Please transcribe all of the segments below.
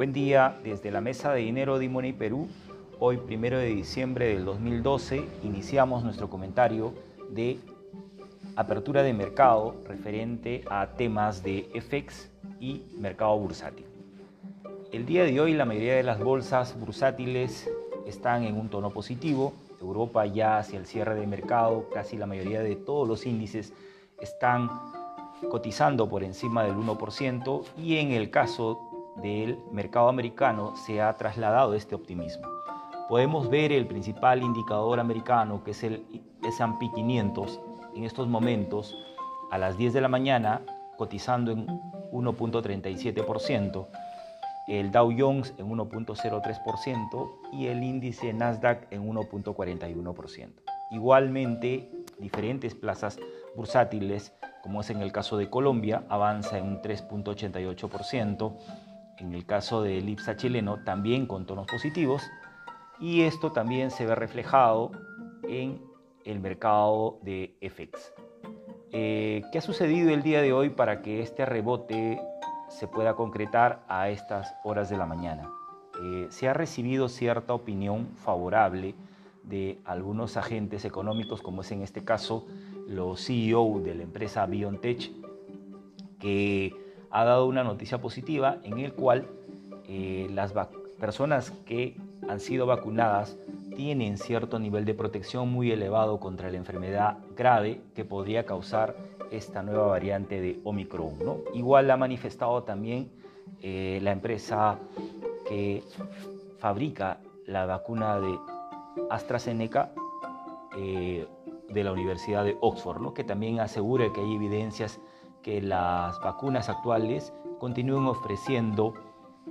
Buen día desde la Mesa de Dinero de Money Perú. Hoy, primero de diciembre del 2012, iniciamos nuestro comentario de apertura de mercado referente a temas de FX y mercado bursátil. El día de hoy la mayoría de las bolsas bursátiles están en un tono positivo. Europa ya hacia el cierre de mercado, casi la mayoría de todos los índices están cotizando por encima del 1% y en el caso del mercado americano se ha trasladado este optimismo. Podemos ver el principal indicador americano que es el S&P 500 en estos momentos a las 10 de la mañana cotizando en 1.37%, el Dow Jones en 1.03% y el índice Nasdaq en 1.41%. Igualmente, diferentes plazas bursátiles, como es en el caso de Colombia, avanza en un 3.88%, en el caso del IPSA chileno también con tonos positivos, y esto también se ve reflejado en el mercado de FX. Eh, ¿Qué ha sucedido el día de hoy para que este rebote se pueda concretar a estas horas de la mañana? Eh, se ha recibido cierta opinión favorable de algunos agentes económicos, como es en este caso los CEO de la empresa BioNTech, que ha dado una noticia positiva en el cual eh, las personas que han sido vacunadas tienen cierto nivel de protección muy elevado contra la enfermedad grave que podría causar esta nueva variante de Omicron. ¿no? Igual ha manifestado también eh, la empresa que fabrica la vacuna de AstraZeneca eh, de la Universidad de Oxford, ¿no? que también asegura que hay evidencias que las vacunas actuales continúen ofreciendo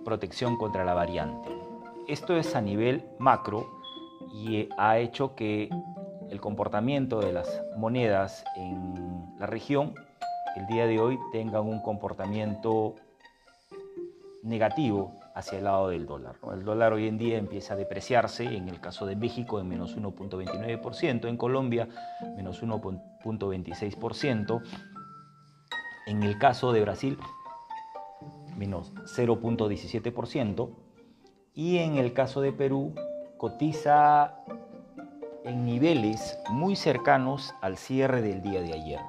protección contra la variante. Esto es a nivel macro y ha hecho que el comportamiento de las monedas en la región el día de hoy tengan un comportamiento negativo hacia el lado del dólar. El dólar hoy en día empieza a depreciarse, en el caso de México en menos 1.29%, en Colombia menos 1.26%, en el caso de Brasil menos 0.17%, y en el caso de Perú cotiza en niveles muy cercanos al cierre del día de ayer.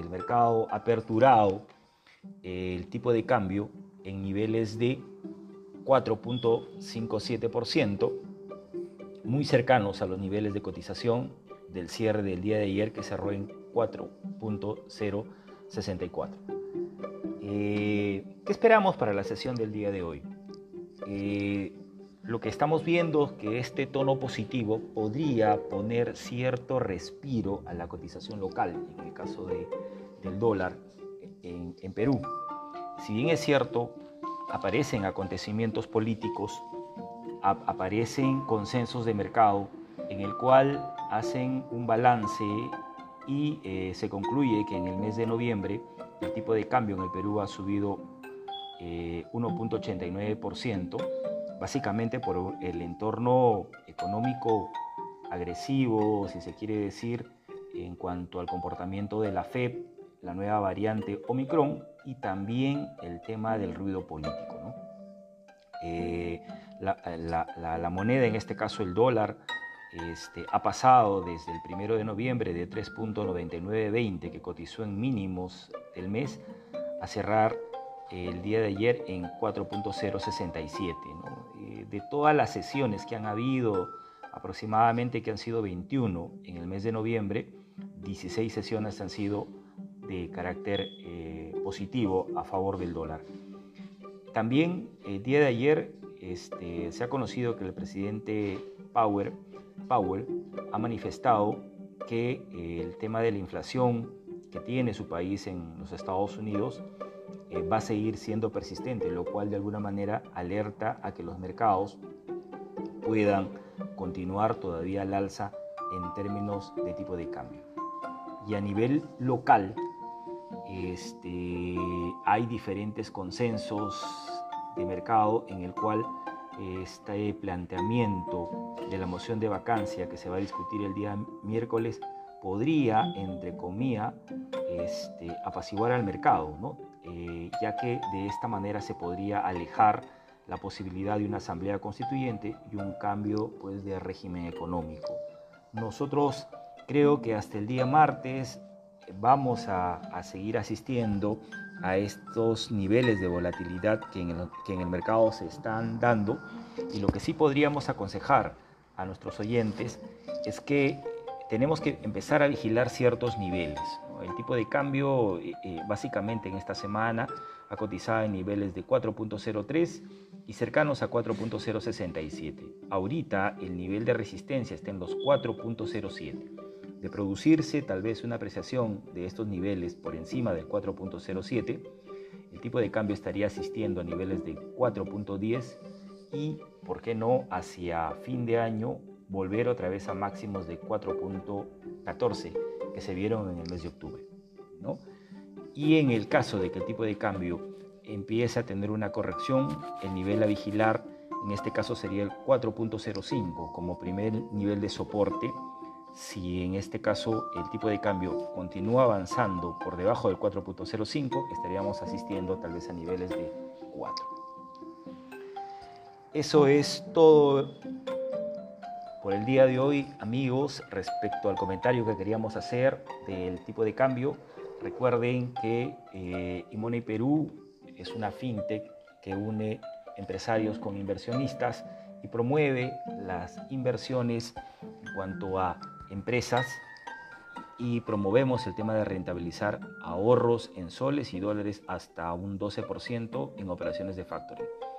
El mercado aperturado, el tipo de cambio en niveles de 4.57%, muy cercanos a los niveles de cotización del cierre del día de ayer que cerró en 4.064. Eh, ¿Qué esperamos para la sesión del día de hoy? Lo que estamos viendo es que este tono positivo podría poner cierto respiro a la cotización local, en el caso del dólar en, Perú. Si bien es cierto, aparecen acontecimientos políticos, aparecen consensos de mercado en el cual hacen un balance y eh, se concluye que en el mes de noviembre el tipo de cambio en el Perú ha subido 1.89%, eh, básicamente por el entorno económico agresivo, si se quiere decir, en cuanto al comportamiento de la FED, la nueva variante Omicron y también el tema del ruido político. Eh, la, moneda, en este caso el dólar, este, ha pasado desde el 1 de noviembre de 3.9920 que cotizó en mínimos del mes a cerrar el día de ayer en 4.067. Eh, de todas las sesiones que han habido, aproximadamente que han sido 21 en el mes de noviembre, 16 sesiones han sido de carácter eh, positivo a favor del dólar. También el día de ayer este, se ha conocido que el presidente Power, Powell ha manifestado que eh, el tema de la inflación que tiene su país en los Estados Unidos eh, va a seguir siendo persistente, lo cual de alguna manera alerta a que los mercados puedan continuar todavía al alza en términos de tipo de cambio. Y a nivel local, este, hay diferentes consensos de mercado en el cual este planteamiento de la moción de vacancia que se va a discutir el día miércoles podría, entre comillas, este, apaciguar al mercado, ¿no? Eh, ya que de esta manera se podría alejar la posibilidad de una asamblea constituyente y un cambio pues, de régimen económico. Nosotros creo que hasta el día martes vamos a, seguir asistiendo a estos niveles de volatilidad que en, el, que en el mercado se están dando y lo que sí podríamos aconsejar a nuestros oyentes es que tenemos que empezar a vigilar ciertos niveles. El tipo de cambio eh, eh, básicamente en esta semana ha cotizado en niveles de 4.03 y cercanos a 4.067. Ahorita el nivel de resistencia está en los 4.07 de producirse tal vez una apreciación de estos niveles por encima del 4.07, el tipo de cambio estaría asistiendo a niveles de 4.10 y, ¿por qué no?, hacia fin de año volver otra vez a máximos de 4.14 que se vieron en el mes de octubre. ¿no? Y en el caso de que el tipo de cambio empiece a tener una corrección, el nivel a vigilar en este caso sería el 4.05 como primer nivel de soporte si en este caso el tipo de cambio continúa avanzando por debajo del 4.05, estaríamos asistiendo tal vez a niveles de 4. Eso es todo por el día de hoy, amigos, respecto al comentario que queríamos hacer del tipo de cambio. Recuerden que eh, Imone Perú es una fintech que une empresarios con inversionistas y promueve las inversiones en cuanto a empresas y promovemos el tema de rentabilizar ahorros en soles y dólares hasta un 12% en operaciones de factoring.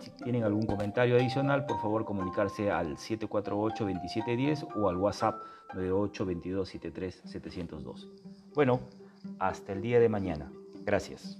Si, tienen algún comentario adicional, por favor comunicarse al 748-2710 o al WhatsApp 982273 702 Bueno, hasta el día de mañana. Gracias.